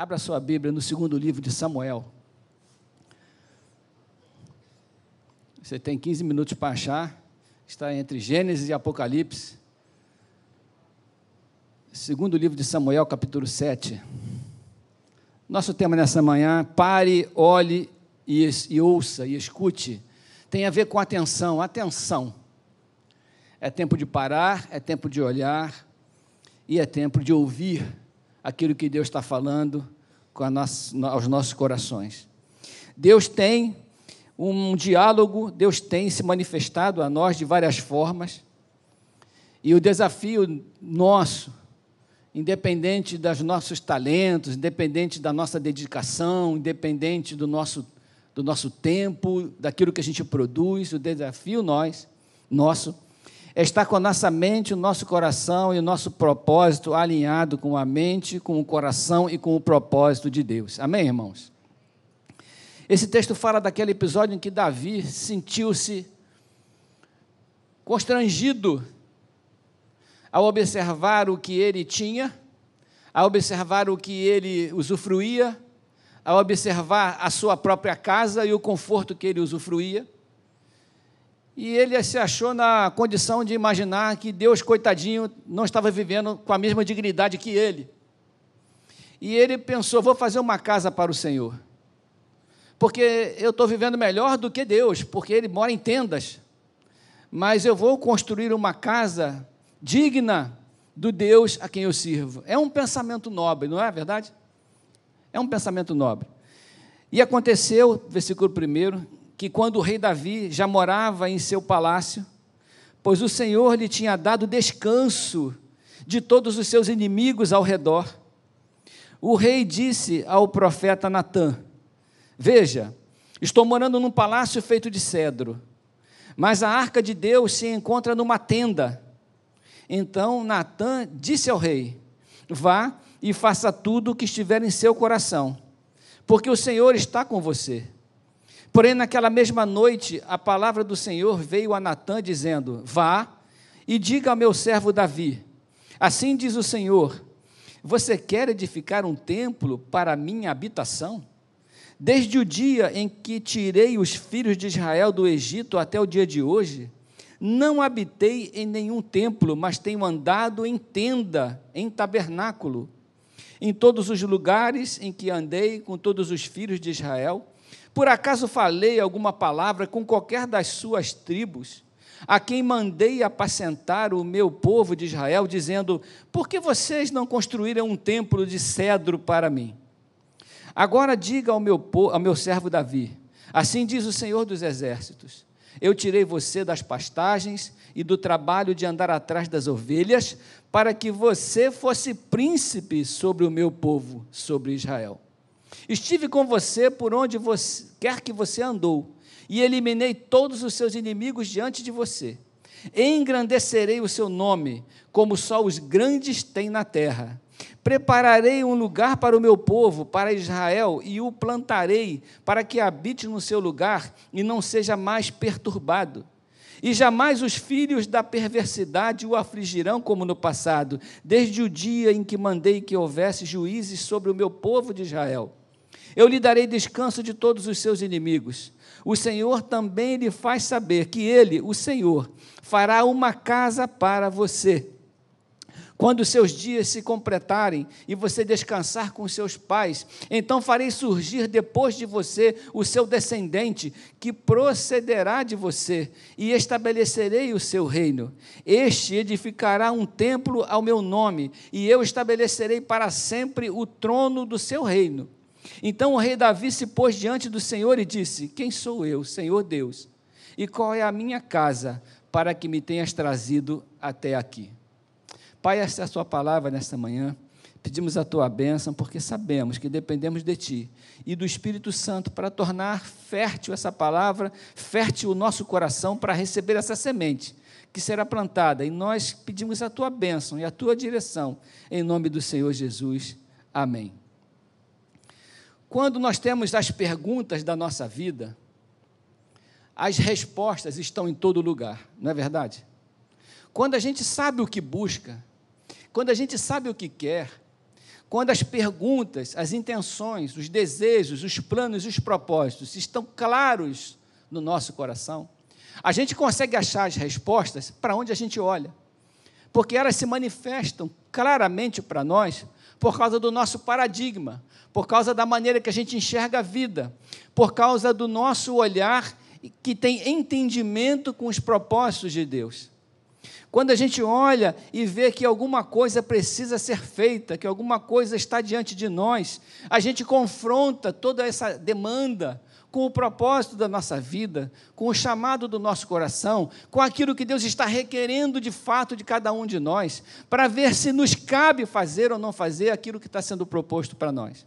Abra sua Bíblia no segundo livro de Samuel. Você tem 15 minutos para achar. Está entre Gênesis e Apocalipse. Segundo livro de Samuel, capítulo 7. Nosso tema nessa manhã, pare, olhe e, e ouça e escute, tem a ver com atenção, atenção. É tempo de parar, é tempo de olhar e é tempo de ouvir aquilo que Deus está falando nossa, aos nossos corações. Deus tem um diálogo, Deus tem se manifestado a nós de várias formas, e o desafio nosso, independente dos nossos talentos, independente da nossa dedicação, independente do nosso, do nosso tempo, daquilo que a gente produz, o desafio nós, nosso é estar com a nossa mente, o nosso coração e o nosso propósito alinhado com a mente, com o coração e com o propósito de Deus. Amém, irmãos? Esse texto fala daquele episódio em que Davi sentiu-se constrangido ao observar o que ele tinha, ao observar o que ele usufruía, ao observar a sua própria casa e o conforto que ele usufruía. E ele se achou na condição de imaginar que Deus, coitadinho, não estava vivendo com a mesma dignidade que ele. E ele pensou: vou fazer uma casa para o Senhor. Porque eu estou vivendo melhor do que Deus, porque ele mora em tendas. Mas eu vou construir uma casa digna do Deus a quem eu sirvo. É um pensamento nobre, não é verdade? É um pensamento nobre. E aconteceu, versículo 1, que quando o rei Davi já morava em seu palácio, pois o Senhor lhe tinha dado descanso de todos os seus inimigos ao redor, o rei disse ao profeta Natã: Veja, estou morando num palácio feito de cedro, mas a arca de Deus se encontra numa tenda. Então Natã disse ao rei: Vá e faça tudo o que estiver em seu coração, porque o Senhor está com você. Porém, naquela mesma noite, a palavra do Senhor veio a Natã, dizendo: Vá e diga ao meu servo Davi: Assim diz o Senhor: Você quer edificar um templo para minha habitação? Desde o dia em que tirei os filhos de Israel do Egito até o dia de hoje, não habitei em nenhum templo, mas tenho andado em tenda, em tabernáculo. Em todos os lugares em que andei com todos os filhos de Israel, por acaso falei alguma palavra com qualquer das suas tribos, a quem mandei apacentar o meu povo de Israel, dizendo: Por que vocês não construíram um templo de cedro para mim? Agora diga ao meu, ao meu servo Davi: Assim diz o Senhor dos Exércitos: Eu tirei você das pastagens e do trabalho de andar atrás das ovelhas, para que você fosse príncipe sobre o meu povo, sobre Israel. Estive com você por onde você, quer que você andou, e eliminei todos os seus inimigos diante de você. Engrandecerei o seu nome, como só os grandes têm na terra. Prepararei um lugar para o meu povo, para Israel, e o plantarei, para que habite no seu lugar e não seja mais perturbado. E jamais os filhos da perversidade o afligirão como no passado, desde o dia em que mandei que houvesse juízes sobre o meu povo de Israel. Eu lhe darei descanso de todos os seus inimigos. O Senhor também lhe faz saber que ele, o Senhor, fará uma casa para você. Quando seus dias se completarem e você descansar com seus pais, então farei surgir depois de você o seu descendente, que procederá de você, e estabelecerei o seu reino. Este edificará um templo ao meu nome, e eu estabelecerei para sempre o trono do seu reino. Então o rei Davi se pôs diante do Senhor e disse: Quem sou eu, Senhor Deus? E qual é a minha casa para que me tenhas trazido até aqui? Pai, essa é a sua palavra nesta manhã. Pedimos a tua bênção, porque sabemos que dependemos de ti e do Espírito Santo para tornar fértil essa palavra, fértil o nosso coração para receber essa semente que será plantada. E nós pedimos a tua bênção e a tua direção, em nome do Senhor Jesus. Amém. Quando nós temos as perguntas da nossa vida, as respostas estão em todo lugar, não é verdade? Quando a gente sabe o que busca, quando a gente sabe o que quer, quando as perguntas, as intenções, os desejos, os planos e os propósitos estão claros no nosso coração, a gente consegue achar as respostas para onde a gente olha, porque elas se manifestam claramente para nós por causa do nosso paradigma, por causa da maneira que a gente enxerga a vida, por causa do nosso olhar que tem entendimento com os propósitos de Deus. Quando a gente olha e vê que alguma coisa precisa ser feita, que alguma coisa está diante de nós, a gente confronta toda essa demanda com o propósito da nossa vida, com o chamado do nosso coração, com aquilo que Deus está requerendo de fato de cada um de nós, para ver se nos cabe fazer ou não fazer aquilo que está sendo proposto para nós.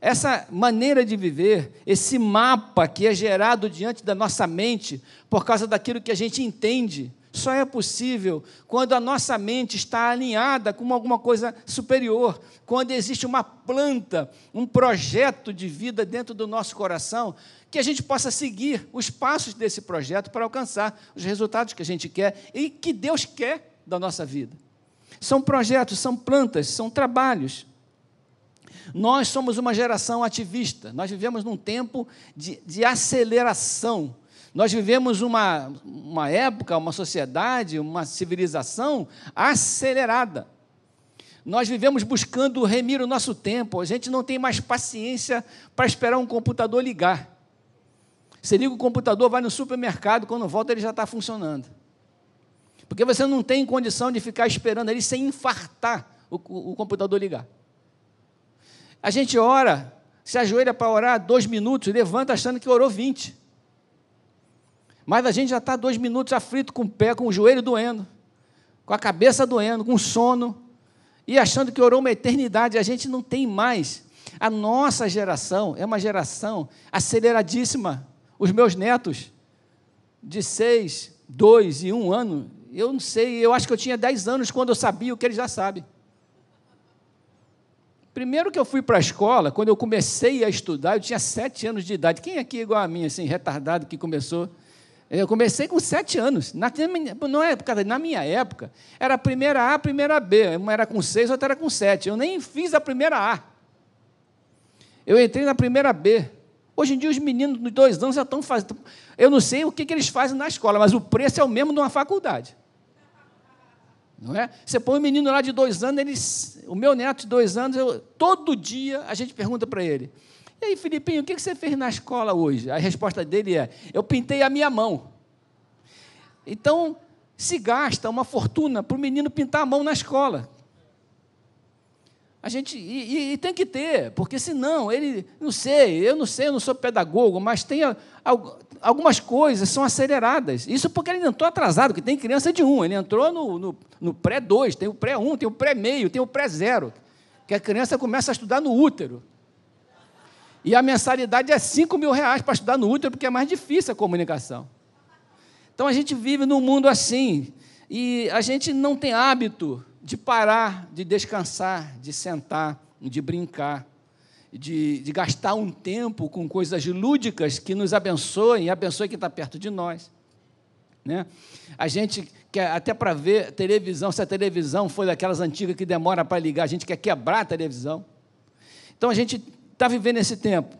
Essa maneira de viver, esse mapa que é gerado diante da nossa mente, por causa daquilo que a gente entende, só é possível quando a nossa mente está alinhada com alguma coisa superior, quando existe uma planta, um projeto de vida dentro do nosso coração, que a gente possa seguir os passos desse projeto para alcançar os resultados que a gente quer e que Deus quer da nossa vida. São projetos, são plantas, são trabalhos. Nós somos uma geração ativista, nós vivemos num tempo de, de aceleração nós vivemos uma, uma época, uma sociedade, uma civilização acelerada. Nós vivemos buscando remir o nosso tempo, a gente não tem mais paciência para esperar um computador ligar. Você liga o computador, vai no supermercado, quando volta ele já está funcionando. Porque você não tem condição de ficar esperando ali sem infartar o, o, computador ligar. A gente ora, se ajoelha para orar dois minutos, levanta achando que orou 20. Mas a gente já está dois minutos aflito com o pé, com o joelho doendo, com a cabeça doendo, com sono, e achando que orou uma eternidade. A gente não tem mais. A nossa geração é uma geração aceleradíssima. Os meus netos, de seis, dois e um ano, eu não sei, eu acho que eu tinha dez anos quando eu sabia o que eles já sabem. Primeiro que eu fui para a escola, quando eu comecei a estudar, eu tinha sete anos de idade. Quem aqui é igual a mim, assim, retardado, que começou eu comecei com sete anos. Na, não é, na minha época, era a primeira A, a primeira B. Uma era com seis, outra era com sete. Eu nem fiz a primeira A. Eu entrei na primeira B. Hoje em dia, os meninos de dois anos já estão fazendo. Eu não sei o que, que eles fazem na escola, mas o preço é o mesmo de uma faculdade. Não é? Você põe um menino lá de dois anos, ele, o meu neto de dois anos, eu, todo dia a gente pergunta para ele: e aí, Filipinho, o que você fez na escola hoje? A resposta dele é: Eu pintei a minha mão. Então, se gasta uma fortuna para o menino pintar a mão na escola. A gente e, e, tem que ter, porque senão ele, não sei, eu não sei, eu não sou pedagogo, mas tem algumas coisas são aceleradas. Isso porque ele entrou atrasado, que tem criança de um, ele entrou no, no, no pré-2, tem o pré-1, tem o pré-meio, tem o pré-zero, que a criança começa a estudar no útero. E a mensalidade é 5 mil reais para estudar no útero, porque é mais difícil a comunicação. Então a gente vive num mundo assim, e a gente não tem hábito de parar, de descansar, de sentar, de brincar, de, de gastar um tempo com coisas lúdicas que nos abençoem e abençoem quem está perto de nós. Né? A gente quer, até para ver televisão, se a televisão foi daquelas antigas que demora para ligar, a gente quer quebrar a televisão. Então a gente está vivendo esse tempo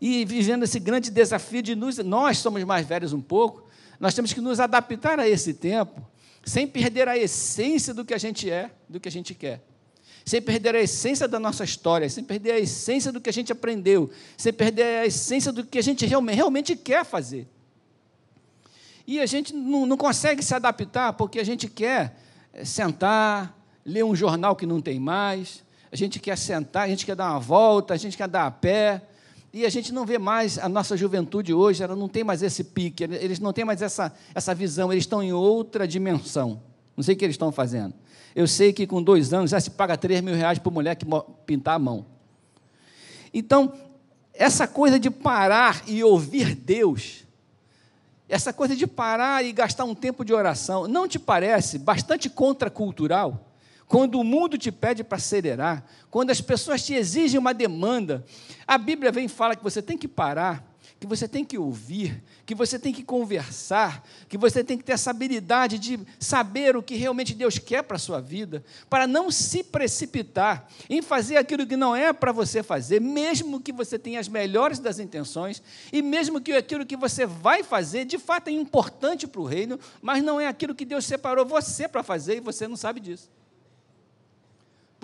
e vivendo esse grande desafio de nos, nós somos mais velhos um pouco, nós temos que nos adaptar a esse tempo, sem perder a essência do que a gente é, do que a gente quer. Sem perder a essência da nossa história, sem perder a essência do que a gente aprendeu, sem perder a essência do que a gente realmente, realmente quer fazer. E a gente não, não consegue se adaptar porque a gente quer eh, sentar, ler um jornal que não tem mais, a gente quer sentar, a gente quer dar uma volta, a gente quer dar a pé, e a gente não vê mais a nossa juventude hoje, ela não tem mais esse pique, eles não têm mais essa, essa visão, eles estão em outra dimensão. Não sei o que eles estão fazendo. Eu sei que com dois anos já se paga 3 mil reais por mulher que pintar a mão. Então, essa coisa de parar e ouvir Deus, essa coisa de parar e gastar um tempo de oração, não te parece bastante contracultural? Quando o mundo te pede para acelerar, quando as pessoas te exigem uma demanda, a Bíblia vem e fala que você tem que parar, que você tem que ouvir, que você tem que conversar, que você tem que ter essa habilidade de saber o que realmente Deus quer para a sua vida, para não se precipitar em fazer aquilo que não é para você fazer, mesmo que você tenha as melhores das intenções, e mesmo que aquilo que você vai fazer de fato é importante para o reino, mas não é aquilo que Deus separou você para fazer e você não sabe disso.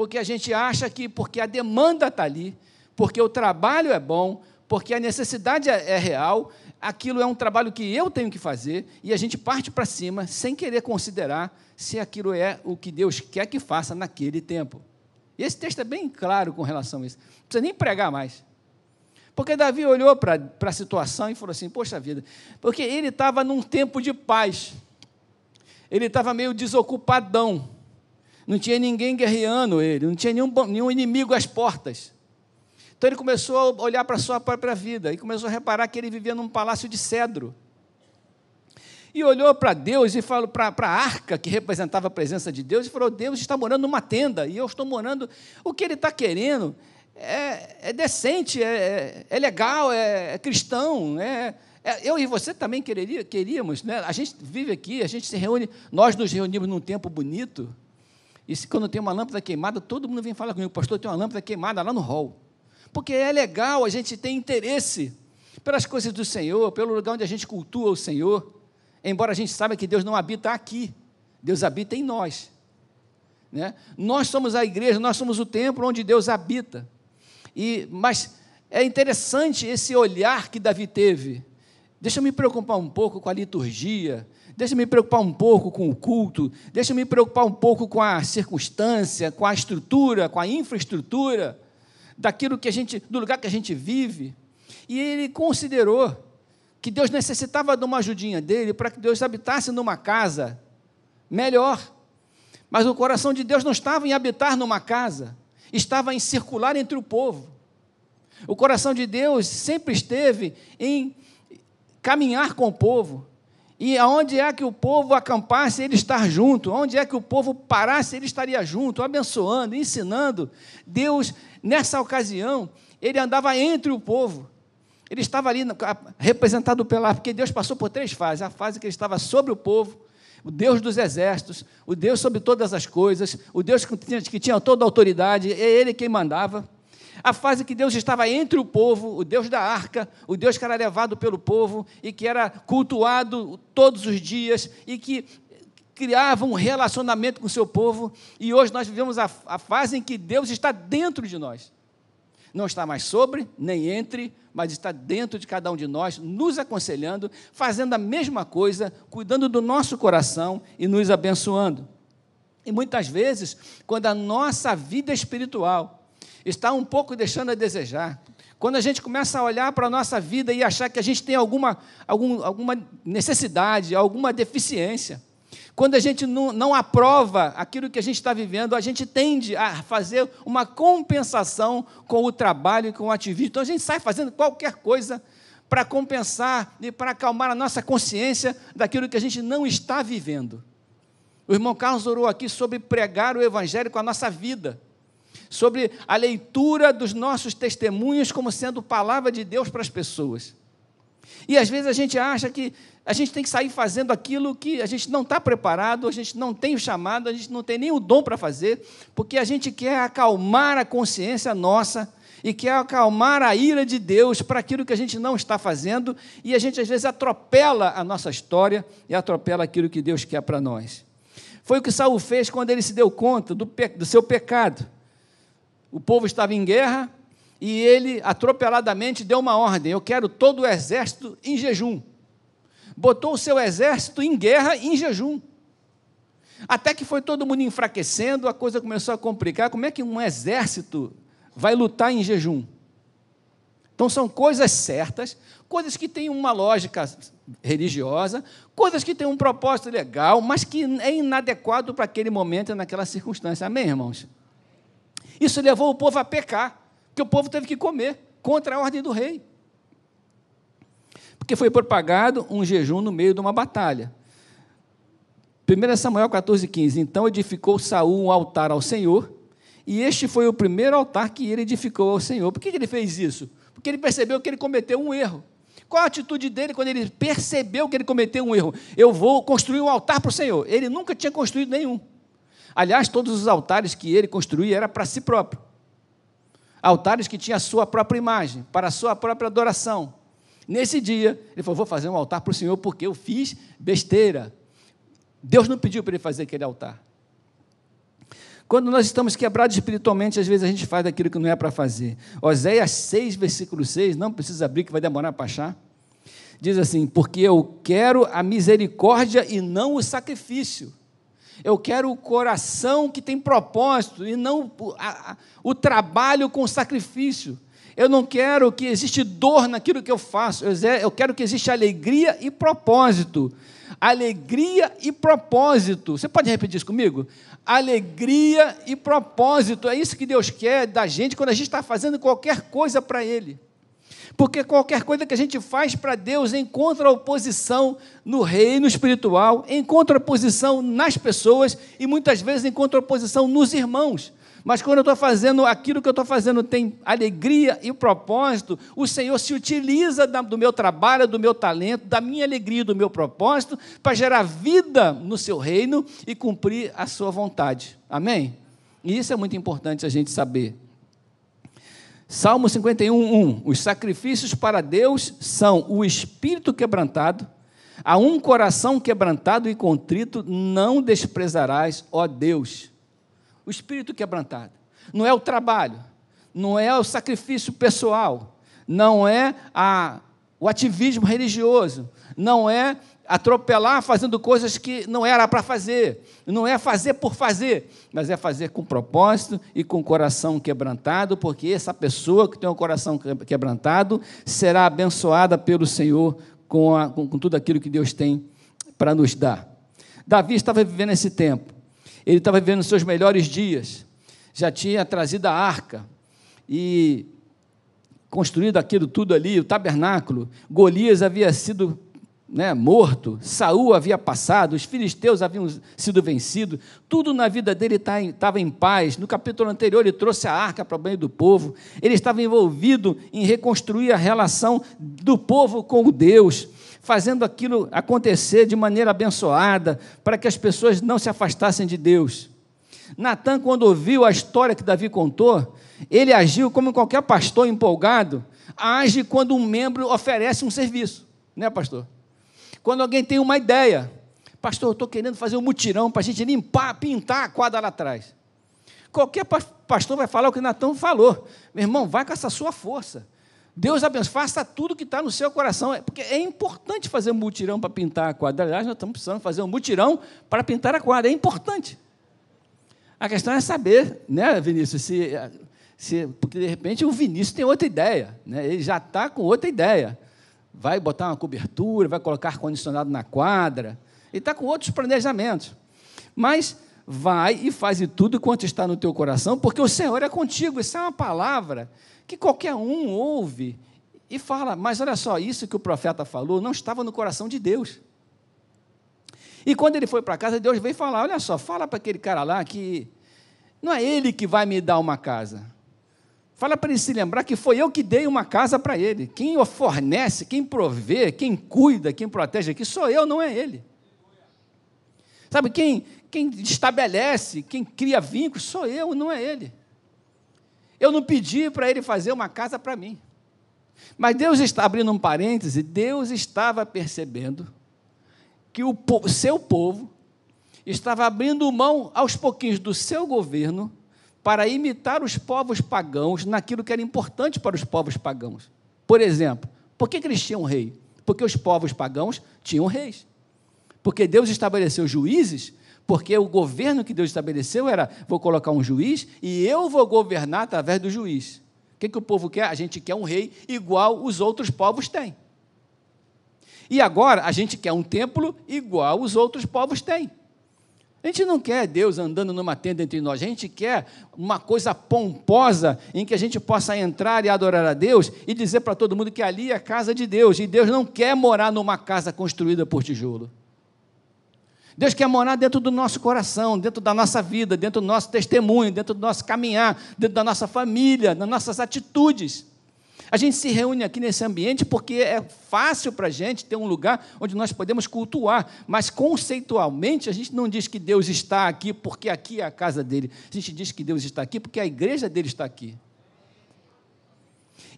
Porque a gente acha que porque a demanda está ali, porque o trabalho é bom, porque a necessidade é, é real, aquilo é um trabalho que eu tenho que fazer, e a gente parte para cima sem querer considerar se aquilo é o que Deus quer que faça naquele tempo. E esse texto é bem claro com relação a isso. Não precisa nem pregar mais. Porque Davi olhou para a situação e falou assim: Poxa vida, porque ele estava num tempo de paz, ele estava meio desocupadão, não tinha ninguém guerreando ele, não tinha nenhum, nenhum inimigo às portas. Então ele começou a olhar para a sua própria vida e começou a reparar que ele vivia num palácio de cedro. E olhou para Deus e falou para a arca, que representava a presença de Deus, e falou: Deus está morando numa tenda e eu estou morando. O que ele está querendo é, é decente, é, é, é legal, é, é cristão. É, é, eu e você também quereria, queríamos. Né? A gente vive aqui, a gente se reúne, nós nos reunimos num tempo bonito. E se, quando tem uma lâmpada queimada, todo mundo vem falar comigo, pastor, tem uma lâmpada queimada lá no hall porque é legal, a gente tem interesse pelas coisas do Senhor, pelo lugar onde a gente cultua o Senhor, embora a gente saiba que Deus não habita aqui, Deus habita em nós. Né? Nós somos a igreja, nós somos o templo onde Deus habita. E, mas é interessante esse olhar que Davi teve. Deixa eu me preocupar um pouco com a liturgia, deixa eu me preocupar um pouco com o culto, deixa eu me preocupar um pouco com a circunstância, com a estrutura, com a infraestrutura daquilo que a gente, do lugar que a gente vive. E ele considerou que Deus necessitava de uma ajudinha dele para que Deus habitasse numa casa melhor. Mas o coração de Deus não estava em habitar numa casa, estava em circular entre o povo. O coração de Deus sempre esteve em caminhar com o povo. E aonde é que o povo acampasse, ele estar junto. Onde é que o povo parasse, ele estaria junto, abençoando, ensinando. Deus Nessa ocasião, ele andava entre o povo. Ele estava ali representado pela. Porque Deus passou por três fases: a fase que ele estava sobre o povo, o Deus dos exércitos, o Deus sobre todas as coisas, o Deus que tinha, que tinha toda a autoridade, é Ele quem mandava. A fase que Deus estava entre o povo, o Deus da arca, o Deus que era levado pelo povo e que era cultuado todos os dias e que criava um relacionamento com o seu povo, e hoje nós vivemos a, a fase em que Deus está dentro de nós. Não está mais sobre, nem entre, mas está dentro de cada um de nós, nos aconselhando, fazendo a mesma coisa, cuidando do nosso coração e nos abençoando. E muitas vezes, quando a nossa vida espiritual está um pouco deixando a desejar, quando a gente começa a olhar para a nossa vida e achar que a gente tem alguma, algum, alguma necessidade, alguma deficiência, quando a gente não, não aprova aquilo que a gente está vivendo, a gente tende a fazer uma compensação com o trabalho e com o ativismo. Então a gente sai fazendo qualquer coisa para compensar e para acalmar a nossa consciência daquilo que a gente não está vivendo. O irmão Carlos orou aqui sobre pregar o Evangelho com a nossa vida, sobre a leitura dos nossos testemunhos como sendo palavra de Deus para as pessoas. E às vezes a gente acha que a gente tem que sair fazendo aquilo que a gente não está preparado, a gente não tem o chamado, a gente não tem nem o dom para fazer, porque a gente quer acalmar a consciência nossa e quer acalmar a ira de Deus para aquilo que a gente não está fazendo, e a gente às vezes atropela a nossa história e atropela aquilo que Deus quer para nós. Foi o que Saul fez quando ele se deu conta do, do seu pecado. O povo estava em guerra e ele atropeladamente deu uma ordem: eu quero todo o exército em jejum botou o seu exército em guerra em jejum. Até que foi todo mundo enfraquecendo, a coisa começou a complicar. Como é que um exército vai lutar em jejum? Então são coisas certas, coisas que têm uma lógica religiosa, coisas que têm um propósito legal, mas que é inadequado para aquele momento e naquela circunstância. Amém, irmãos? Isso levou o povo a pecar, porque o povo teve que comer contra a ordem do rei porque foi propagado um jejum no meio de uma batalha. 1 Samuel 14, 15. Então edificou Saul um altar ao Senhor, e este foi o primeiro altar que ele edificou ao Senhor. Por que ele fez isso? Porque ele percebeu que ele cometeu um erro. Qual a atitude dele quando ele percebeu que ele cometeu um erro? Eu vou construir um altar para o Senhor. Ele nunca tinha construído nenhum. Aliás, todos os altares que ele construía era para si próprio. Altares que tinham a sua própria imagem, para a sua própria adoração. Nesse dia, ele falou: Vou fazer um altar para o Senhor porque eu fiz besteira. Deus não pediu para ele fazer aquele altar. Quando nós estamos quebrados espiritualmente, às vezes a gente faz aquilo que não é para fazer. Oséias 6, versículo 6, não precisa abrir, que vai demorar para achar. Diz assim: Porque eu quero a misericórdia e não o sacrifício. Eu quero o coração que tem propósito e não o, a, o trabalho com sacrifício. Eu não quero que exista dor naquilo que eu faço. Eu quero que exista alegria e propósito. Alegria e propósito. Você pode repetir isso comigo? Alegria e propósito. É isso que Deus quer da gente quando a gente está fazendo qualquer coisa para Ele. Porque qualquer coisa que a gente faz para Deus encontra oposição no reino espiritual, encontra oposição nas pessoas e muitas vezes encontra oposição nos irmãos. Mas quando eu estou fazendo aquilo que eu estou fazendo tem alegria e propósito, o Senhor se utiliza do meu trabalho, do meu talento, da minha alegria e do meu propósito para gerar vida no seu reino e cumprir a sua vontade. Amém? E isso é muito importante a gente saber. Salmo 51, 1. Os sacrifícios para Deus são o espírito quebrantado, a um coração quebrantado e contrito não desprezarás, ó Deus. O espírito quebrantado. Não é o trabalho, não é o sacrifício pessoal, não é a, o ativismo religioso, não é atropelar fazendo coisas que não era para fazer. Não é fazer por fazer, mas é fazer com propósito e com coração quebrantado, porque essa pessoa que tem o coração quebrantado será abençoada pelo Senhor com, a, com, com tudo aquilo que Deus tem para nos dar. Davi estava vivendo esse tempo, ele estava vivendo seus melhores dias, já tinha trazido a arca e construído aquilo tudo ali, o tabernáculo. Golias havia sido né, morto, Saul havia passado, os filisteus haviam sido vencidos, tudo na vida dele estava em paz. No capítulo anterior, ele trouxe a arca para o bem do povo, ele estava envolvido em reconstruir a relação do povo com Deus, fazendo aquilo acontecer de maneira abençoada, para que as pessoas não se afastassem de Deus. Natan, quando ouviu a história que Davi contou, ele agiu como qualquer pastor empolgado age quando um membro oferece um serviço, né, pastor? Quando alguém tem uma ideia, pastor, eu estou querendo fazer um mutirão para a gente limpar, pintar a quadra lá atrás. Qualquer pastor vai falar o que Natan falou. Meu irmão, vai com essa sua força. Deus abençoe, faça tudo que está no seu coração. É, porque é importante fazer um mutirão para pintar a quadra. Aliás, nós estamos precisando fazer um mutirão para pintar a quadra. É importante. A questão é saber, né, Vinícius, se, se, porque de repente o Vinícius tem outra ideia. Né? Ele já está com outra ideia vai botar uma cobertura, vai colocar ar-condicionado na quadra, e está com outros planejamentos. Mas vai e faz tudo quanto está no teu coração, porque o Senhor é contigo. Isso é uma palavra que qualquer um ouve e fala, mas olha só, isso que o profeta falou não estava no coração de Deus. E quando ele foi para casa, Deus veio falar: olha só, fala para aquele cara lá que não é ele que vai me dar uma casa. Fala para ele se lembrar que foi eu que dei uma casa para ele. Quem o fornece, quem provê, quem cuida, quem protege aqui sou eu, não é ele. Sabe, quem, quem estabelece, quem cria vínculos, sou eu, não é ele. Eu não pedi para ele fazer uma casa para mim. Mas Deus está abrindo um parêntese, Deus estava percebendo que o seu povo estava abrindo mão aos pouquinhos do seu governo para imitar os povos pagãos naquilo que era importante para os povos pagãos. Por exemplo, por que, eles tinham rei? Porque os povos pagãos tinham reis. Porque Deus estabeleceu juízes, porque o governo que Deus estabeleceu era: vou colocar um juiz e eu vou governar através do juiz. O que, que o povo quer? A gente quer um rei igual os outros povos têm. E agora a gente quer um templo igual os outros povos têm. A gente não quer Deus andando numa tenda entre nós, a gente quer uma coisa pomposa em que a gente possa entrar e adorar a Deus e dizer para todo mundo que ali é a casa de Deus, e Deus não quer morar numa casa construída por tijolo. Deus quer morar dentro do nosso coração, dentro da nossa vida, dentro do nosso testemunho, dentro do nosso caminhar, dentro da nossa família, nas nossas atitudes. A gente se reúne aqui nesse ambiente porque é fácil para a gente ter um lugar onde nós podemos cultuar, mas conceitualmente a gente não diz que Deus está aqui porque aqui é a casa dele. A gente diz que Deus está aqui porque a igreja dele está aqui.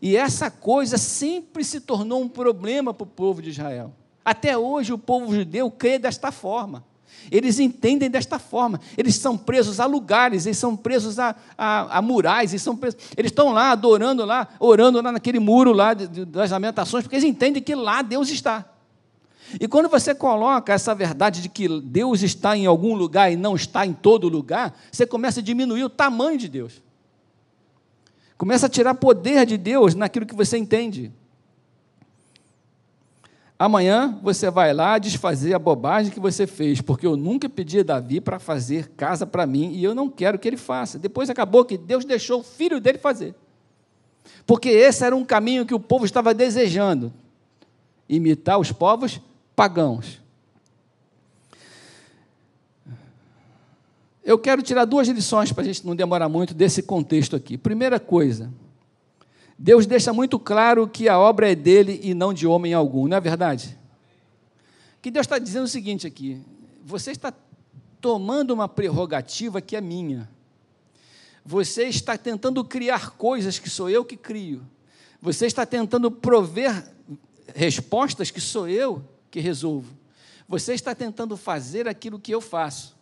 E essa coisa sempre se tornou um problema para o povo de Israel. Até hoje o povo judeu crê desta forma. Eles entendem desta forma. Eles são presos a lugares, eles são presos a, a, a murais, eles, são presos, eles estão lá adorando lá, orando lá naquele muro lá de, de, das lamentações, porque eles entendem que lá Deus está. E quando você coloca essa verdade de que Deus está em algum lugar e não está em todo lugar, você começa a diminuir o tamanho de Deus. Começa a tirar poder de Deus naquilo que você entende. Amanhã você vai lá desfazer a bobagem que você fez, porque eu nunca pedi a Davi para fazer casa para mim e eu não quero que ele faça. Depois acabou que Deus deixou o filho dele fazer. Porque esse era um caminho que o povo estava desejando imitar os povos pagãos. Eu quero tirar duas lições para a gente não demorar muito desse contexto aqui. Primeira coisa, Deus deixa muito claro que a obra é dele e não de homem algum, não é verdade? Que Deus está dizendo o seguinte aqui: você está tomando uma prerrogativa que é minha. Você está tentando criar coisas que sou eu que crio. Você está tentando prover respostas que sou eu que resolvo. Você está tentando fazer aquilo que eu faço.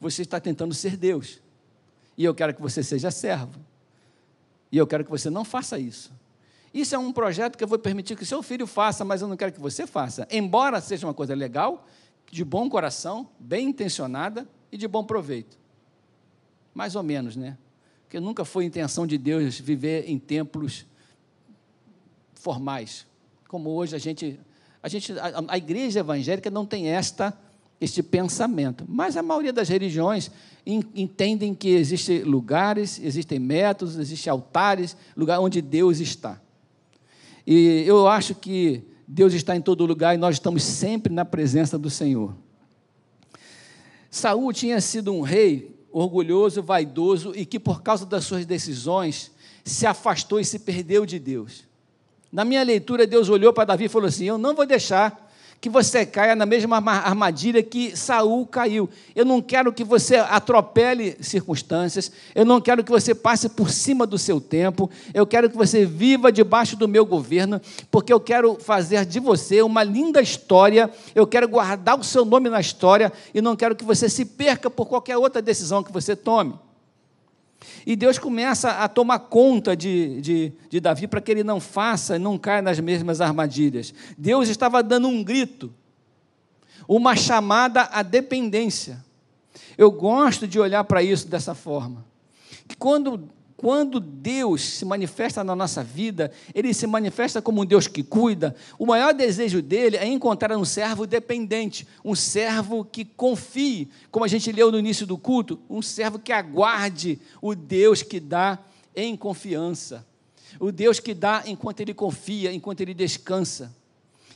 Você está tentando ser Deus. E eu quero que você seja servo. E eu quero que você não faça isso. Isso é um projeto que eu vou permitir que seu filho faça, mas eu não quero que você faça. Embora seja uma coisa legal, de bom coração, bem intencionada e de bom proveito. Mais ou menos, né? Porque nunca foi intenção de Deus viver em templos formais, como hoje a gente, a gente, a, a igreja evangélica não tem esta este pensamento. Mas a maioria das religiões entendem que existem lugares, existem métodos, existem altares, lugar onde Deus está. E eu acho que Deus está em todo lugar e nós estamos sempre na presença do Senhor. Saul tinha sido um rei orgulhoso, vaidoso e que por causa das suas decisões se afastou e se perdeu de Deus. Na minha leitura, Deus olhou para Davi e falou assim: Eu não vou deixar que você caia na mesma armadilha que Saul caiu. Eu não quero que você atropele circunstâncias, eu não quero que você passe por cima do seu tempo, eu quero que você viva debaixo do meu governo, porque eu quero fazer de você uma linda história, eu quero guardar o seu nome na história e não quero que você se perca por qualquer outra decisão que você tome. E Deus começa a tomar conta de, de, de Davi para que ele não faça, não caia nas mesmas armadilhas. Deus estava dando um grito, uma chamada à dependência. Eu gosto de olhar para isso dessa forma. Que quando quando Deus se manifesta na nossa vida, Ele se manifesta como um Deus que cuida. O maior desejo dele é encontrar um servo dependente, um servo que confie, como a gente leu no início do culto, um servo que aguarde o Deus que dá em confiança, o Deus que dá enquanto ele confia, enquanto ele descansa.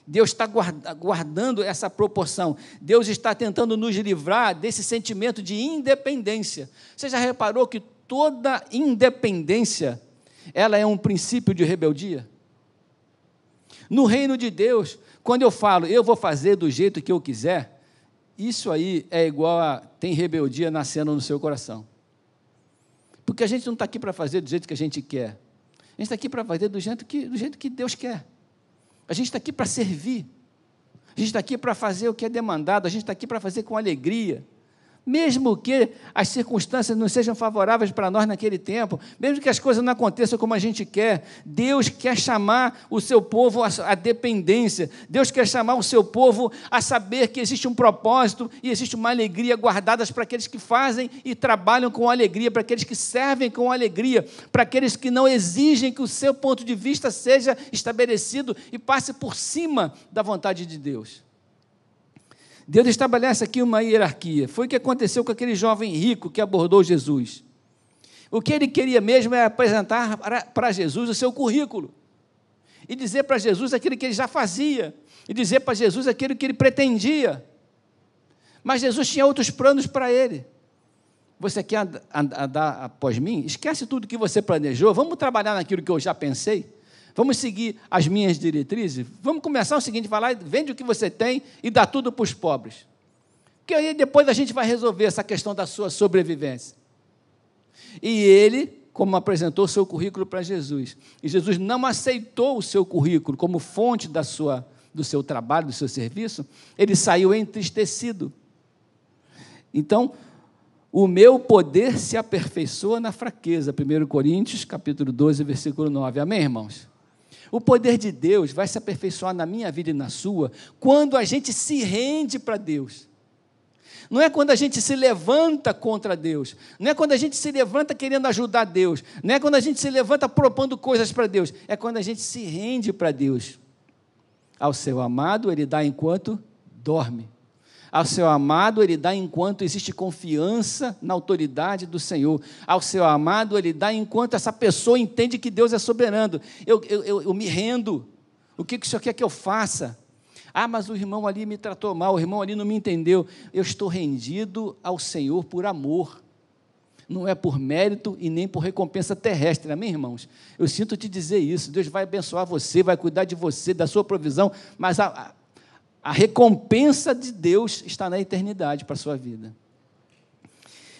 Deus está guardando essa proporção. Deus está tentando nos livrar desse sentimento de independência. Você já reparou que toda independência, ela é um princípio de rebeldia. No reino de Deus, quando eu falo, eu vou fazer do jeito que eu quiser, isso aí é igual a tem rebeldia nascendo no seu coração. Porque a gente não está aqui para fazer do jeito que a gente quer. A gente está aqui para fazer do jeito, que, do jeito que Deus quer. A gente está aqui para servir. A gente está aqui para fazer o que é demandado. A gente está aqui para fazer com alegria mesmo que as circunstâncias não sejam favoráveis para nós naquele tempo, mesmo que as coisas não aconteçam como a gente quer, Deus quer chamar o seu povo à dependência, Deus quer chamar o seu povo a saber que existe um propósito e existe uma alegria guardadas para aqueles que fazem e trabalham com alegria, para aqueles que servem com alegria, para aqueles que não exigem que o seu ponto de vista seja estabelecido e passe por cima da vontade de Deus. Deus estabelece aqui uma hierarquia. Foi o que aconteceu com aquele jovem rico que abordou Jesus. O que ele queria mesmo é apresentar para Jesus o seu currículo e dizer para Jesus aquilo que ele já fazia, e dizer para Jesus aquilo que ele pretendia. Mas Jesus tinha outros planos para ele. Você quer andar após mim? Esquece tudo que você planejou, vamos trabalhar naquilo que eu já pensei. Vamos seguir as minhas diretrizes? Vamos começar o seguinte: falar, vende o que você tem e dá tudo para os pobres. Porque aí depois a gente vai resolver essa questão da sua sobrevivência. E ele, como apresentou o seu currículo para Jesus, e Jesus não aceitou o seu currículo como fonte da sua, do seu trabalho, do seu serviço, ele saiu entristecido. Então, o meu poder se aperfeiçoa na fraqueza. 1 Coríntios, capítulo 12, versículo 9. Amém, irmãos? O poder de Deus vai se aperfeiçoar na minha vida e na sua quando a gente se rende para Deus. Não é quando a gente se levanta contra Deus, não é quando a gente se levanta querendo ajudar Deus, não é quando a gente se levanta propondo coisas para Deus, é quando a gente se rende para Deus. Ao seu amado, ele dá enquanto dorme. Ao seu amado, ele dá enquanto existe confiança na autoridade do Senhor. Ao seu amado, ele dá enquanto essa pessoa entende que Deus é soberano. Eu, eu, eu, eu me rendo. O que, que o Senhor quer que eu faça? Ah, mas o irmão ali me tratou mal, o irmão ali não me entendeu. Eu estou rendido ao Senhor por amor. Não é por mérito e nem por recompensa terrestre, amém, irmãos? Eu sinto te dizer isso. Deus vai abençoar você, vai cuidar de você, da sua provisão, mas a, a recompensa de Deus está na eternidade para a sua vida.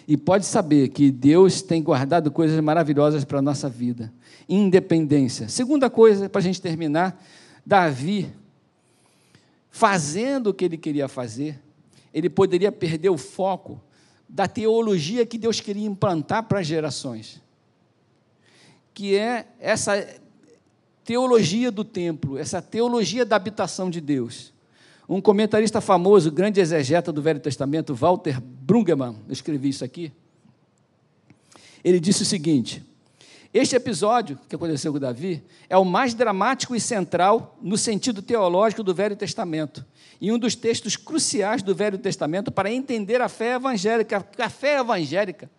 E pode saber que Deus tem guardado coisas maravilhosas para a nossa vida. Independência. Segunda coisa, para a gente terminar, Davi, fazendo o que ele queria fazer, ele poderia perder o foco da teologia que Deus queria implantar para as gerações. Que é essa teologia do templo, essa teologia da habitação de Deus. Um comentarista famoso, grande exegeta do Velho Testamento, Walter Brungemann, escrevi isso aqui. Ele disse o seguinte: Este episódio que aconteceu com Davi é o mais dramático e central no sentido teológico do Velho Testamento e um dos textos cruciais do Velho Testamento para entender a fé evangélica. A fé evangélica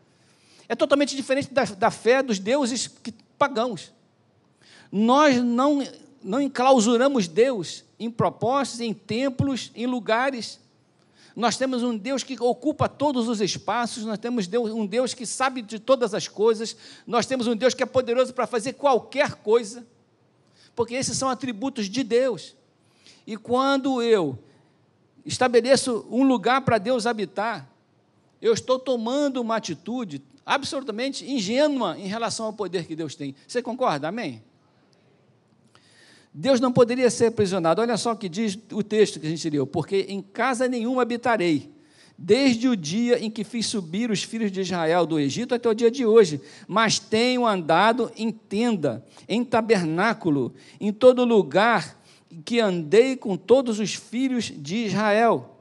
é totalmente diferente da, da fé dos deuses pagãos. Nós não, não enclausuramos Deus em propósitos, em templos, em lugares. Nós temos um Deus que ocupa todos os espaços, nós temos um Deus que sabe de todas as coisas, nós temos um Deus que é poderoso para fazer qualquer coisa, porque esses são atributos de Deus. E quando eu estabeleço um lugar para Deus habitar, eu estou tomando uma atitude absolutamente ingênua em relação ao poder que Deus tem. Você concorda? Amém? Deus não poderia ser aprisionado. Olha só o que diz o texto que a gente leu: porque em casa nenhuma habitarei, desde o dia em que fiz subir os filhos de Israel do Egito até o dia de hoje, mas tenho andado em tenda, em tabernáculo, em todo lugar que andei com todos os filhos de Israel.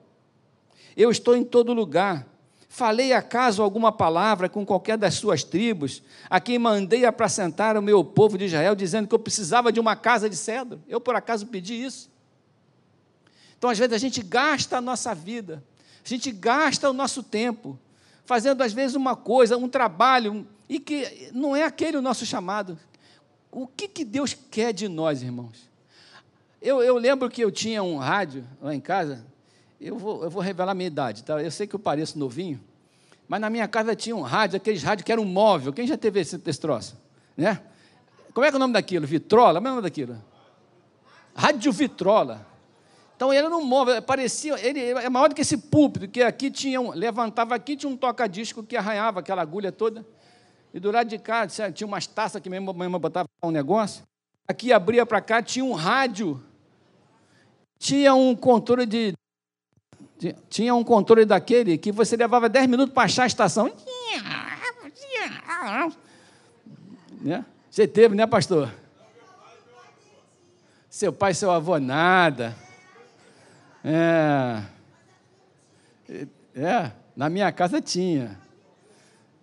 Eu estou em todo lugar Falei acaso alguma palavra com qualquer das suas tribos, a quem mandei apacentar o meu povo de Israel, dizendo que eu precisava de uma casa de cedro? Eu, por acaso, pedi isso? Então, às vezes, a gente gasta a nossa vida, a gente gasta o nosso tempo, fazendo, às vezes, uma coisa, um trabalho, e que não é aquele o nosso chamado. O que, que Deus quer de nós, irmãos? Eu, eu lembro que eu tinha um rádio lá em casa, eu vou, eu vou revelar a minha idade, tá? Eu sei que eu pareço novinho, mas na minha casa tinha um rádio, aqueles rádios que eram um móvel. Quem já teve esse, esse troço? Né? Como é que é o nome daquilo? Vitrola? Como é o nome daquilo? Rádio Vitrola. Então ele era um móvel, parecia, ele é maior do que esse púlpito, que aqui tinha um, levantava aqui, tinha um toca-disco que arranhava aquela agulha toda. E do lado de cá tinha umas taças que mesmo a mãe botava um negócio. Aqui abria para cá, tinha um rádio. Tinha um controle de tinha um controle daquele que você levava 10 minutos para achar a estação. Né? Você teve, né, pastor? Seu pai, seu avô, nada. É. É, na minha casa tinha.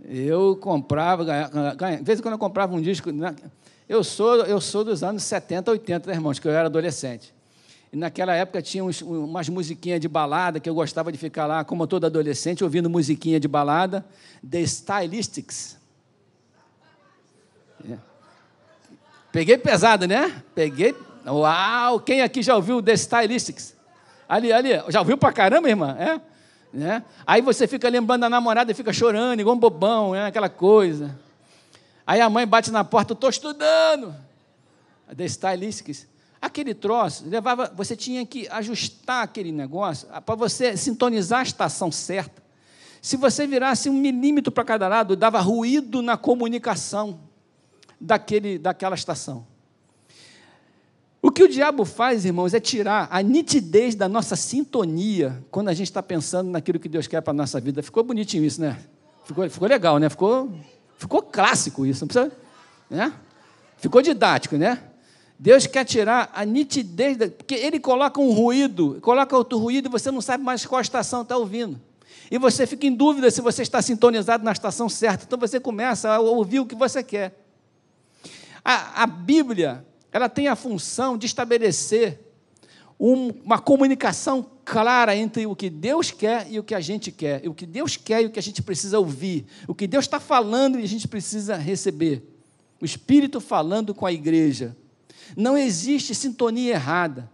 Eu comprava, de vez em quando eu comprava um disco. Né? Eu sou, eu sou dos anos 70, 80, né, irmãos, que eu era adolescente. E naquela época tinha uns, umas musiquinhas de balada que eu gostava de ficar lá, como todo adolescente, ouvindo musiquinha de balada. The Stylistics. É. Peguei pesado, né? Peguei. Uau! Quem aqui já ouviu The Stylistics? Ali, ali. Já ouviu pra caramba, irmã? É? Né? Aí você fica lembrando da namorada e fica chorando, igual um bobão, é aquela coisa. Aí a mãe bate na porta, estou estudando. The Stylistics. Aquele troço levava, você tinha que ajustar aquele negócio para você sintonizar a estação certa. Se você virasse um milímetro para cada lado, dava ruído na comunicação daquele, daquela estação. O que o diabo faz, irmãos, é tirar a nitidez da nossa sintonia quando a gente está pensando naquilo que Deus quer para a nossa vida. Ficou bonitinho isso, né? Ficou, ficou legal, né? Ficou, ficou clássico isso. Não precisa, né? Ficou didático, né? Deus quer tirar a nitidez, porque Ele coloca um ruído, coloca outro ruído e você não sabe mais qual estação está ouvindo. E você fica em dúvida se você está sintonizado na estação certa. Então você começa a ouvir o que você quer. A, a Bíblia, ela tem a função de estabelecer um, uma comunicação clara entre o que Deus quer e o que a gente quer. O que Deus quer e o que a gente precisa ouvir. O que Deus está falando e a gente precisa receber. O Espírito falando com a igreja. Não existe sintonia errada.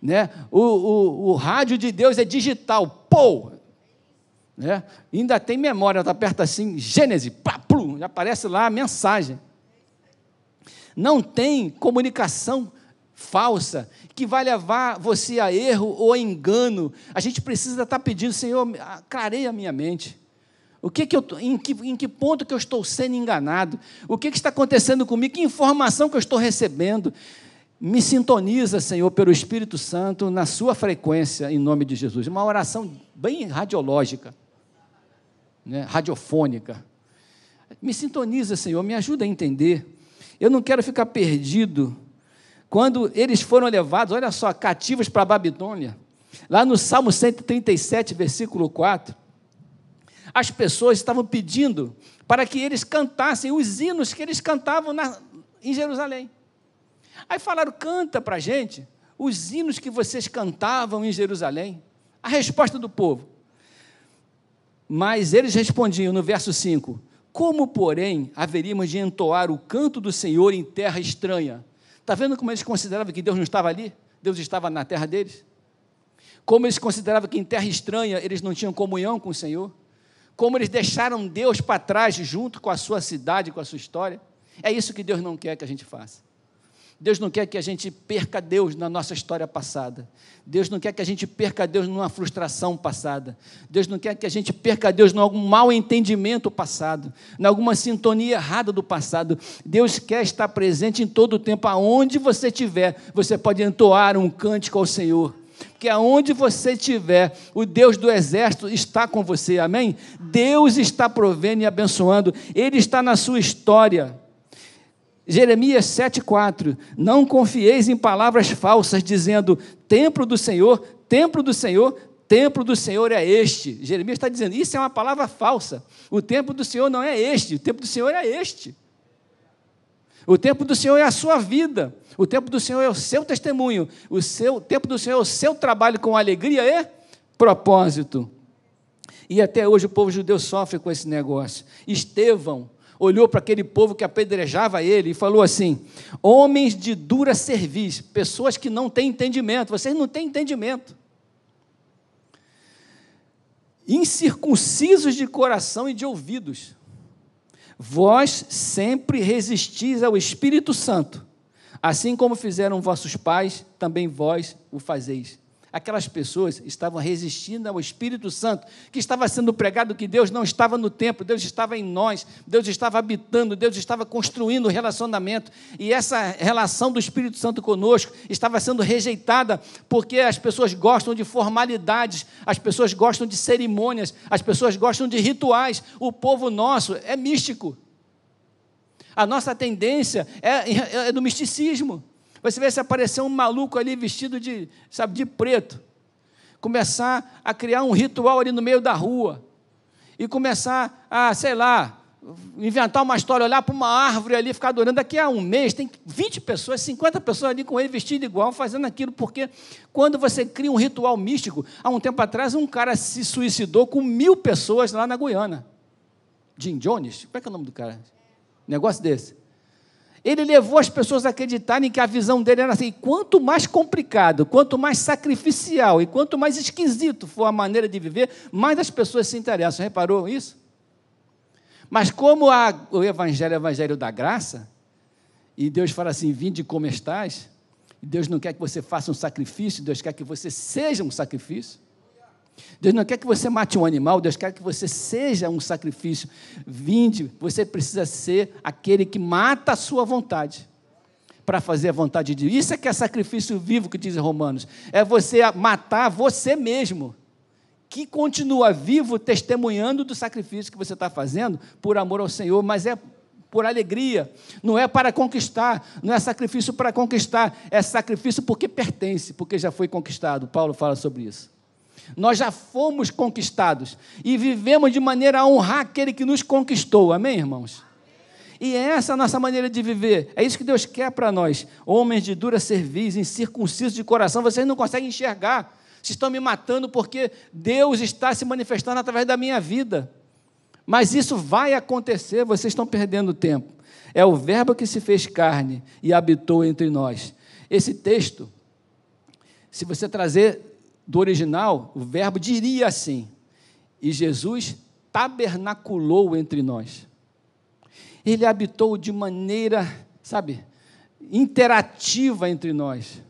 Né? O, o, o rádio de Deus é digital, pô! Né? Ainda tem memória, está aperta assim, Gênesis, pá, plum, já aparece lá a mensagem. Não tem comunicação falsa que vai levar você a erro ou a engano. A gente precisa estar pedindo, Senhor, clareia a minha mente. O que, que eu, em, que, em que ponto que eu estou sendo enganado? O que, que está acontecendo comigo? Que informação que eu estou recebendo? Me sintoniza, Senhor, pelo Espírito Santo, na sua frequência, em nome de Jesus. Uma oração bem radiológica, né? radiofônica. Me sintoniza, Senhor, me ajuda a entender. Eu não quero ficar perdido. Quando eles foram levados, olha só, cativos para a Babilônia, lá no Salmo 137, versículo 4, as pessoas estavam pedindo para que eles cantassem os hinos que eles cantavam na, em Jerusalém. Aí falaram: canta para a gente os hinos que vocês cantavam em Jerusalém. A resposta do povo. Mas eles respondiam no verso 5: Como, porém, haveríamos de entoar o canto do Senhor em terra estranha? Está vendo como eles consideravam que Deus não estava ali? Deus estava na terra deles? Como eles consideravam que em terra estranha eles não tinham comunhão com o Senhor? Como eles deixaram Deus para trás junto com a sua cidade, com a sua história? É isso que Deus não quer que a gente faça. Deus não quer que a gente perca Deus na nossa história passada. Deus não quer que a gente perca Deus numa frustração passada. Deus não quer que a gente perca Deus em algum mal entendimento passado, em alguma sintonia errada do passado. Deus quer estar presente em todo o tempo, aonde você estiver, você pode entoar um cântico ao Senhor. Porque aonde você estiver, o Deus do exército está com você, amém? Deus está provendo e abençoando, Ele está na sua história. Jeremias 7,4: Não confieis em palavras falsas, dizendo: Templo do Senhor, templo do Senhor, templo do Senhor é este. Jeremias está dizendo: Isso é uma palavra falsa. O templo do Senhor não é este, o templo do Senhor é este. O templo do Senhor é a sua vida. O templo do Senhor é o seu testemunho. O seu o templo do Senhor é o seu trabalho com alegria e propósito. E até hoje o povo judeu sofre com esse negócio. Estevão, olhou para aquele povo que apedrejava ele e falou assim: Homens de dura cerviz, pessoas que não têm entendimento, vocês não têm entendimento. Incircuncisos de coração e de ouvidos, vós sempre resistis ao Espírito Santo, assim como fizeram vossos pais, também vós o fazeis aquelas pessoas estavam resistindo ao Espírito Santo, que estava sendo pregado que Deus não estava no templo, Deus estava em nós, Deus estava habitando, Deus estava construindo o relacionamento, e essa relação do Espírito Santo conosco estava sendo rejeitada, porque as pessoas gostam de formalidades, as pessoas gostam de cerimônias, as pessoas gostam de rituais, o povo nosso é místico. A nossa tendência é, é, é do misticismo. Você vê se aparecer um maluco ali vestido de, sabe, de preto, começar a criar um ritual ali no meio da rua e começar a, sei lá, inventar uma história, olhar para uma árvore ali, ficar adorando. Daqui a um mês tem 20 pessoas, 50 pessoas ali com ele vestido igual, fazendo aquilo, porque quando você cria um ritual místico, há um tempo atrás um cara se suicidou com mil pessoas lá na Guiana. Jim Jones? Como é que é o nome do cara? Negócio desse. Ele levou as pessoas a acreditarem que a visão dele era assim: quanto mais complicado, quanto mais sacrificial e quanto mais esquisito for a maneira de viver, mais as pessoas se interessam. Reparou isso? Mas como a, o Evangelho é o Evangelho da graça, e Deus fala assim: Vinde como estás. Deus não quer que você faça um sacrifício, Deus quer que você seja um sacrifício. Deus não quer que você mate um animal, Deus quer que você seja um sacrifício. Vinde, você precisa ser aquele que mata a sua vontade para fazer a vontade de Deus. Isso é que é sacrifício vivo que diz Romanos. É você matar você mesmo, que continua vivo testemunhando do sacrifício que você está fazendo por amor ao Senhor, mas é por alegria, não é para conquistar, não é sacrifício para conquistar, é sacrifício porque pertence, porque já foi conquistado. Paulo fala sobre isso. Nós já fomos conquistados e vivemos de maneira a honrar aquele que nos conquistou. Amém, irmãos? E é essa a nossa maneira de viver. É isso que Deus quer para nós. Homens de dura cerviz, incircuncisos de coração, vocês não conseguem enxergar. Vocês estão me matando porque Deus está se manifestando através da minha vida. Mas isso vai acontecer, vocês estão perdendo tempo. É o Verbo que se fez carne e habitou entre nós. Esse texto, se você trazer do original, o verbo diria assim: E Jesus tabernaculou entre nós. Ele habitou de maneira, sabe, interativa entre nós.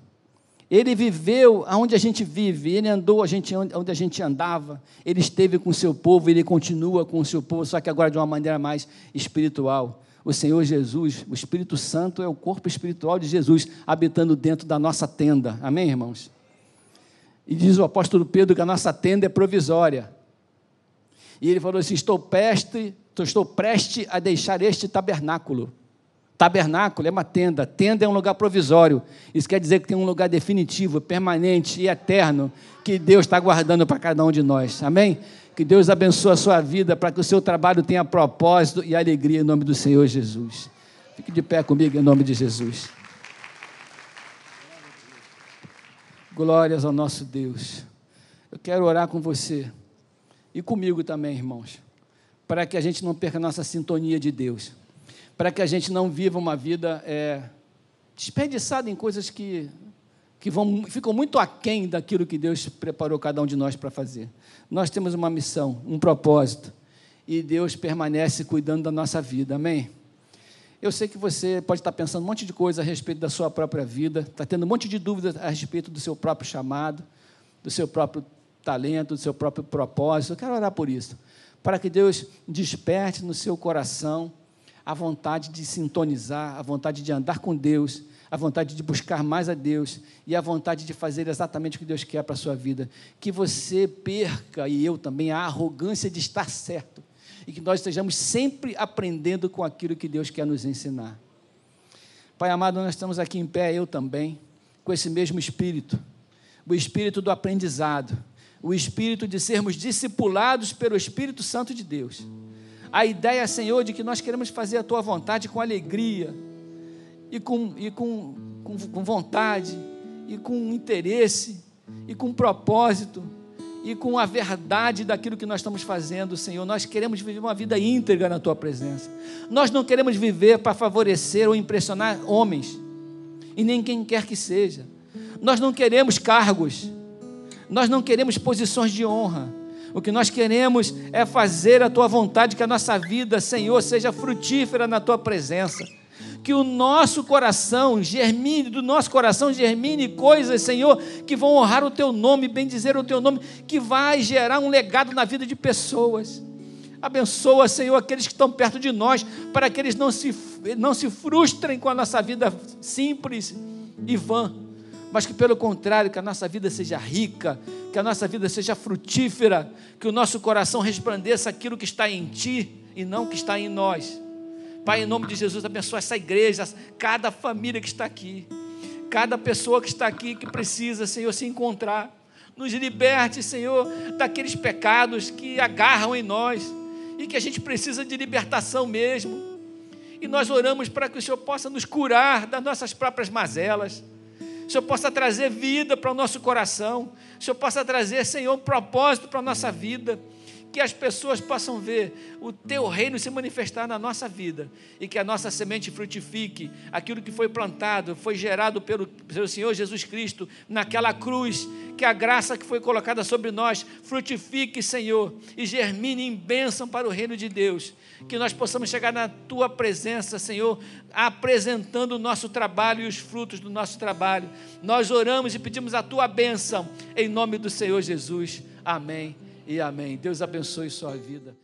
Ele viveu onde a gente vive, ele andou a gente, onde a gente andava, ele esteve com o seu povo, ele continua com o seu povo, só que agora de uma maneira mais espiritual. O Senhor Jesus, o Espírito Santo é o corpo espiritual de Jesus habitando dentro da nossa tenda. Amém, irmãos? E diz o apóstolo Pedro que a nossa tenda é provisória. E ele falou assim: Estou preste, estou preste a deixar este tabernáculo. Tabernáculo é uma tenda, tenda é um lugar provisório. Isso quer dizer que tem um lugar definitivo, permanente e eterno que Deus está guardando para cada um de nós. Amém? Que Deus abençoe a sua vida para que o seu trabalho tenha propósito e alegria em nome do Senhor Jesus. Fique de pé comigo em nome de Jesus. Glórias ao nosso Deus. Eu quero orar com você e comigo também, irmãos, para que a gente não perca a nossa sintonia de Deus, para que a gente não viva uma vida é, desperdiçada em coisas que, que vão, ficam muito aquém daquilo que Deus preparou cada um de nós para fazer. Nós temos uma missão, um propósito, e Deus permanece cuidando da nossa vida, amém? Eu sei que você pode estar pensando um monte de coisa a respeito da sua própria vida, está tendo um monte de dúvidas a respeito do seu próprio chamado, do seu próprio talento, do seu próprio propósito. Eu quero orar por isso, para que Deus desperte no seu coração a vontade de sintonizar, a vontade de andar com Deus, a vontade de buscar mais a Deus e a vontade de fazer exatamente o que Deus quer para a sua vida. Que você perca, e eu também, a arrogância de estar certo e que nós estejamos sempre aprendendo com aquilo que Deus quer nos ensinar. Pai amado, nós estamos aqui em pé, eu também, com esse mesmo espírito, o espírito do aprendizado, o espírito de sermos discipulados pelo Espírito Santo de Deus. A ideia, Senhor, de que nós queremos fazer a tua vontade com alegria e com, e com, com, com vontade e com interesse e com propósito e com a verdade daquilo que nós estamos fazendo, Senhor. Nós queremos viver uma vida íntegra na Tua presença. Nós não queremos viver para favorecer ou impressionar homens, e nem quem quer que seja. Nós não queremos cargos, nós não queremos posições de honra. O que nós queremos é fazer a Tua vontade, que a nossa vida, Senhor, seja frutífera na Tua presença que o nosso coração germine, do nosso coração germine coisas, Senhor, que vão honrar o teu nome, bem dizer o teu nome, que vai gerar um legado na vida de pessoas. Abençoa, Senhor, aqueles que estão perto de nós, para que eles não se, não se frustrem com a nossa vida simples e vã, mas que, pelo contrário, que a nossa vida seja rica, que a nossa vida seja frutífera, que o nosso coração resplandeça aquilo que está em Ti e não que está em nós. Pai, em nome de Jesus, abençoa essa igreja, cada família que está aqui, cada pessoa que está aqui que precisa, Senhor, se encontrar. Nos liberte, Senhor, daqueles pecados que agarram em nós e que a gente precisa de libertação mesmo. E nós oramos para que o Senhor possa nos curar das nossas próprias mazelas. O Senhor possa trazer vida para o nosso coração. O Senhor possa trazer, Senhor, um propósito para a nossa vida que as pessoas possam ver o teu reino se manifestar na nossa vida e que a nossa semente frutifique, aquilo que foi plantado, foi gerado pelo, pelo Senhor Jesus Cristo naquela cruz, que a graça que foi colocada sobre nós frutifique, Senhor, e germine em bênção para o reino de Deus. Que nós possamos chegar na tua presença, Senhor, apresentando o nosso trabalho e os frutos do nosso trabalho. Nós oramos e pedimos a tua bênção, em nome do Senhor Jesus. Amém e amém. Deus abençoe sua vida.